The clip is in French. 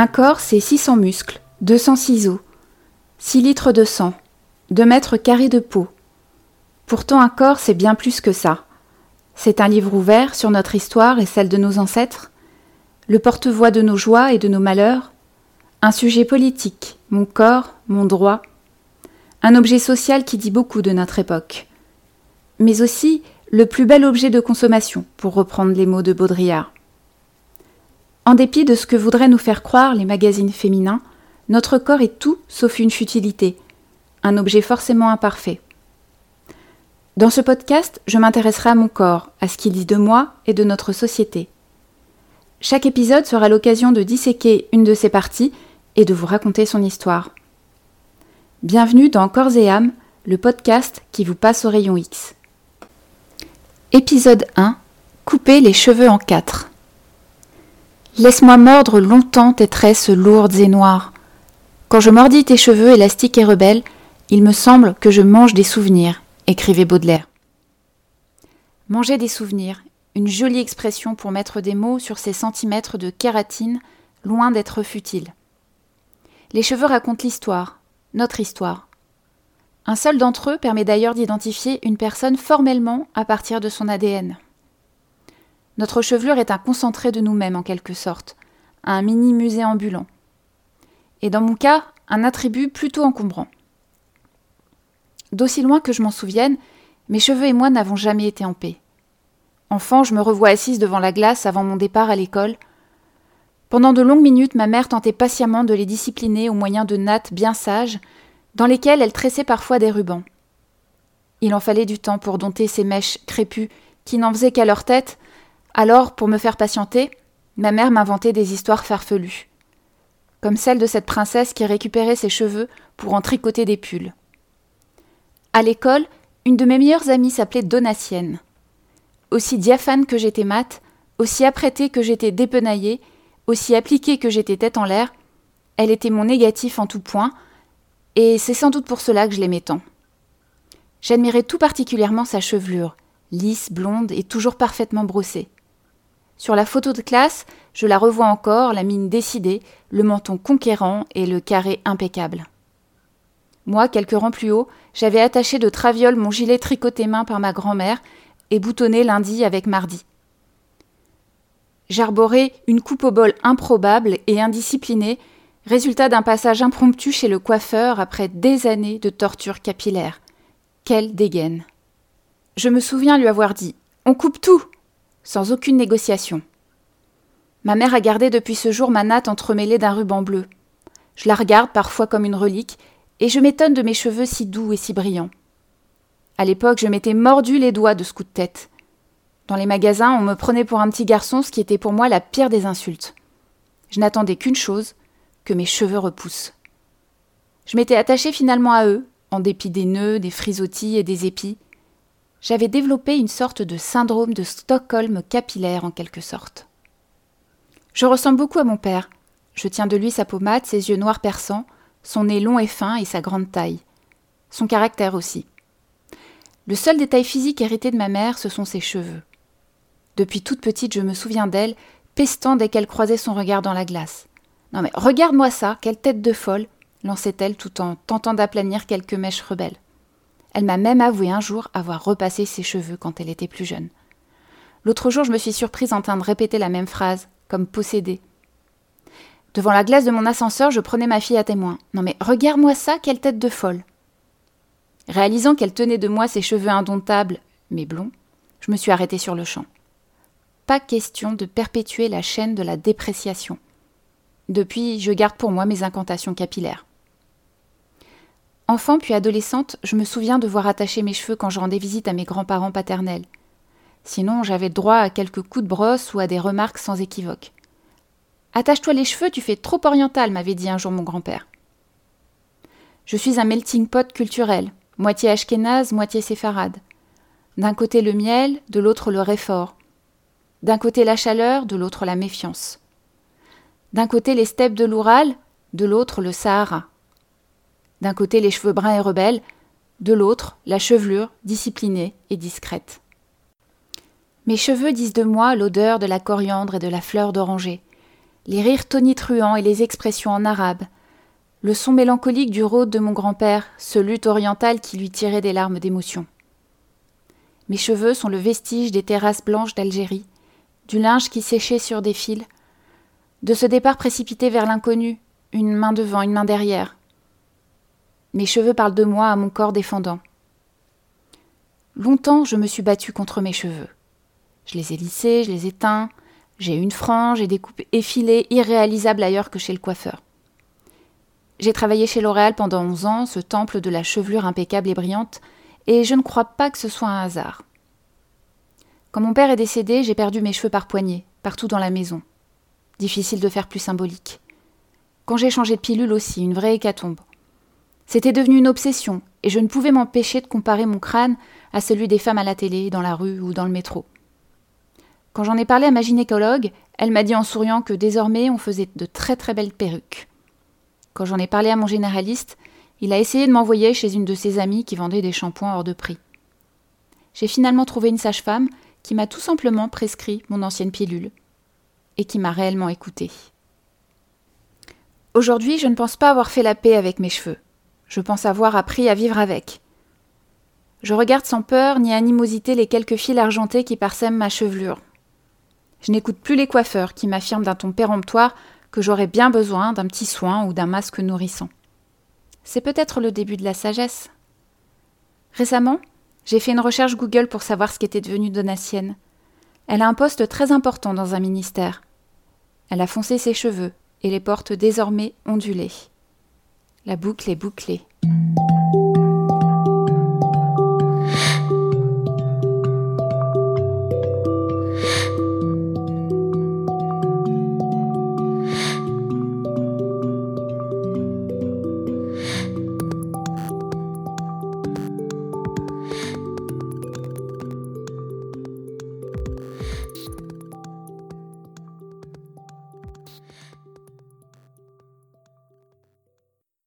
Un corps, c'est 600 muscles, 200 ciseaux, 6 litres de sang, 2 mètres carrés de peau. Pourtant, un corps, c'est bien plus que ça. C'est un livre ouvert sur notre histoire et celle de nos ancêtres, le porte-voix de nos joies et de nos malheurs, un sujet politique, mon corps, mon droit, un objet social qui dit beaucoup de notre époque, mais aussi le plus bel objet de consommation, pour reprendre les mots de Baudrillard. En dépit de ce que voudraient nous faire croire les magazines féminins, notre corps est tout sauf une futilité, un objet forcément imparfait. Dans ce podcast, je m'intéresserai à mon corps, à ce qu'il dit de moi et de notre société. Chaque épisode sera l'occasion de disséquer une de ses parties et de vous raconter son histoire. Bienvenue dans Corps et âme, le podcast qui vous passe au rayon X. Épisode 1 Couper les cheveux en quatre. Laisse-moi mordre longtemps tes tresses lourdes et noires. Quand je mordis tes cheveux élastiques et rebelles, il me semble que je mange des souvenirs, écrivait Baudelaire. Manger des souvenirs, une jolie expression pour mettre des mots sur ces centimètres de kératine, loin d'être futile. Les cheveux racontent l'histoire, notre histoire. Un seul d'entre eux permet d'ailleurs d'identifier une personne formellement à partir de son ADN. Notre chevelure est un concentré de nous-mêmes en quelque sorte, un mini musée ambulant. Et dans mon cas, un attribut plutôt encombrant. D'aussi loin que je m'en souvienne, mes cheveux et moi n'avons jamais été en paix. Enfant, je me revois assise devant la glace avant mon départ à l'école. Pendant de longues minutes, ma mère tentait patiemment de les discipliner au moyen de nattes bien sages, dans lesquelles elle tressait parfois des rubans. Il en fallait du temps pour dompter ces mèches crépues qui n'en faisaient qu'à leur tête, alors, pour me faire patienter, ma mère m'inventait des histoires farfelues, comme celle de cette princesse qui récupérait ses cheveux pour en tricoter des pulls. À l'école, une de mes meilleures amies s'appelait Donatienne. Aussi diaphane que j'étais mate, aussi apprêtée que j'étais dépenaillée, aussi appliquée que j'étais tête en l'air, elle était mon négatif en tout point, et c'est sans doute pour cela que je l'aimais tant. J'admirais tout particulièrement sa chevelure, lisse, blonde et toujours parfaitement brossée. Sur la photo de classe, je la revois encore, la mine décidée, le menton conquérant et le carré impeccable. Moi, quelques rangs plus haut, j'avais attaché de traviole mon gilet tricoté main par ma grand-mère et boutonné lundi avec mardi. J'arborais une coupe au bol improbable et indisciplinée, résultat d'un passage impromptu chez le coiffeur après des années de torture capillaire. Quelle dégaine. Je me souviens lui avoir dit On coupe tout sans aucune négociation. Ma mère a gardé depuis ce jour ma natte entremêlée d'un ruban bleu. Je la regarde parfois comme une relique, et je m'étonne de mes cheveux si doux et si brillants. À l'époque, je m'étais mordu les doigts de ce coup de tête. Dans les magasins, on me prenait pour un petit garçon, ce qui était pour moi la pire des insultes. Je n'attendais qu'une chose, que mes cheveux repoussent. Je m'étais attachée finalement à eux, en dépit des nœuds, des frisottis et des épis, j'avais développé une sorte de syndrome de Stockholm capillaire en quelque sorte. Je ressemble beaucoup à mon père. Je tiens de lui sa pommade, ses yeux noirs perçants, son nez long et fin et sa grande taille. Son caractère aussi. Le seul détail physique hérité de ma mère, ce sont ses cheveux. Depuis toute petite, je me souviens d'elle, pestant dès qu'elle croisait son regard dans la glace. Non mais regarde-moi ça, quelle tête de folle lançait-elle tout en tentant d'aplanir quelques mèches rebelles. Elle m'a même avoué un jour avoir repassé ses cheveux quand elle était plus jeune. L'autre jour, je me suis surprise en train de répéter la même phrase, comme possédée. Devant la glace de mon ascenseur, je prenais ma fille à témoin. Non mais regarde-moi ça, quelle tête de folle. Réalisant qu'elle tenait de moi ses cheveux indomptables, mais blonds, je me suis arrêtée sur le champ. Pas question de perpétuer la chaîne de la dépréciation. Depuis, je garde pour moi mes incantations capillaires. Enfant puis adolescente, je me souviens de voir attacher mes cheveux quand je rendais visite à mes grands-parents paternels. Sinon, j'avais droit à quelques coups de brosse ou à des remarques sans équivoque. Attache-toi les cheveux, tu fais trop oriental, m'avait dit un jour mon grand-père. Je suis un melting pot culturel, moitié ashkénaze, moitié séfarade. D'un côté le miel, de l'autre le réfort. D'un côté la chaleur, de l'autre la méfiance. D'un côté les steppes de l'Oural, de l'autre le Sahara. D'un côté les cheveux bruns et rebelles, de l'autre la chevelure disciplinée et discrète. Mes cheveux disent de moi l'odeur de la coriandre et de la fleur d'oranger. les rires tonitruants et les expressions en arabe, le son mélancolique du rôde de mon grand-père, ce luth oriental qui lui tirait des larmes d'émotion. Mes cheveux sont le vestige des terrasses blanches d'Algérie, du linge qui séchait sur des fils, de ce départ précipité vers l'inconnu, une main devant, une main derrière. Mes cheveux parlent de moi à mon corps défendant. Longtemps, je me suis battue contre mes cheveux. Je les ai lissés, je les ai teints, j'ai une frange et des coupes effilées irréalisables ailleurs que chez le coiffeur. J'ai travaillé chez L'Oréal pendant onze ans, ce temple de la chevelure impeccable et brillante, et je ne crois pas que ce soit un hasard. Quand mon père est décédé, j'ai perdu mes cheveux par poignée, partout dans la maison. Difficile de faire plus symbolique. Quand j'ai changé de pilule aussi, une vraie hécatombe. C'était devenu une obsession, et je ne pouvais m'empêcher de comparer mon crâne à celui des femmes à la télé, dans la rue ou dans le métro. Quand j'en ai parlé à ma gynécologue, elle m'a dit en souriant que désormais on faisait de très très belles perruques. Quand j'en ai parlé à mon généraliste, il a essayé de m'envoyer chez une de ses amies qui vendait des shampoings hors de prix. J'ai finalement trouvé une sage-femme qui m'a tout simplement prescrit mon ancienne pilule et qui m'a réellement écoutée. Aujourd'hui, je ne pense pas avoir fait la paix avec mes cheveux. Je pense avoir appris à vivre avec. Je regarde sans peur ni animosité les quelques fils argentés qui parsèment ma chevelure. Je n'écoute plus les coiffeurs qui m'affirment d'un ton péremptoire que j'aurais bien besoin d'un petit soin ou d'un masque nourrissant. C'est peut-être le début de la sagesse. Récemment, j'ai fait une recherche Google pour savoir ce qu'était devenu Donatienne. Elle a un poste très important dans un ministère. Elle a foncé ses cheveux et les porte désormais ondulés. La boucle est bouclée.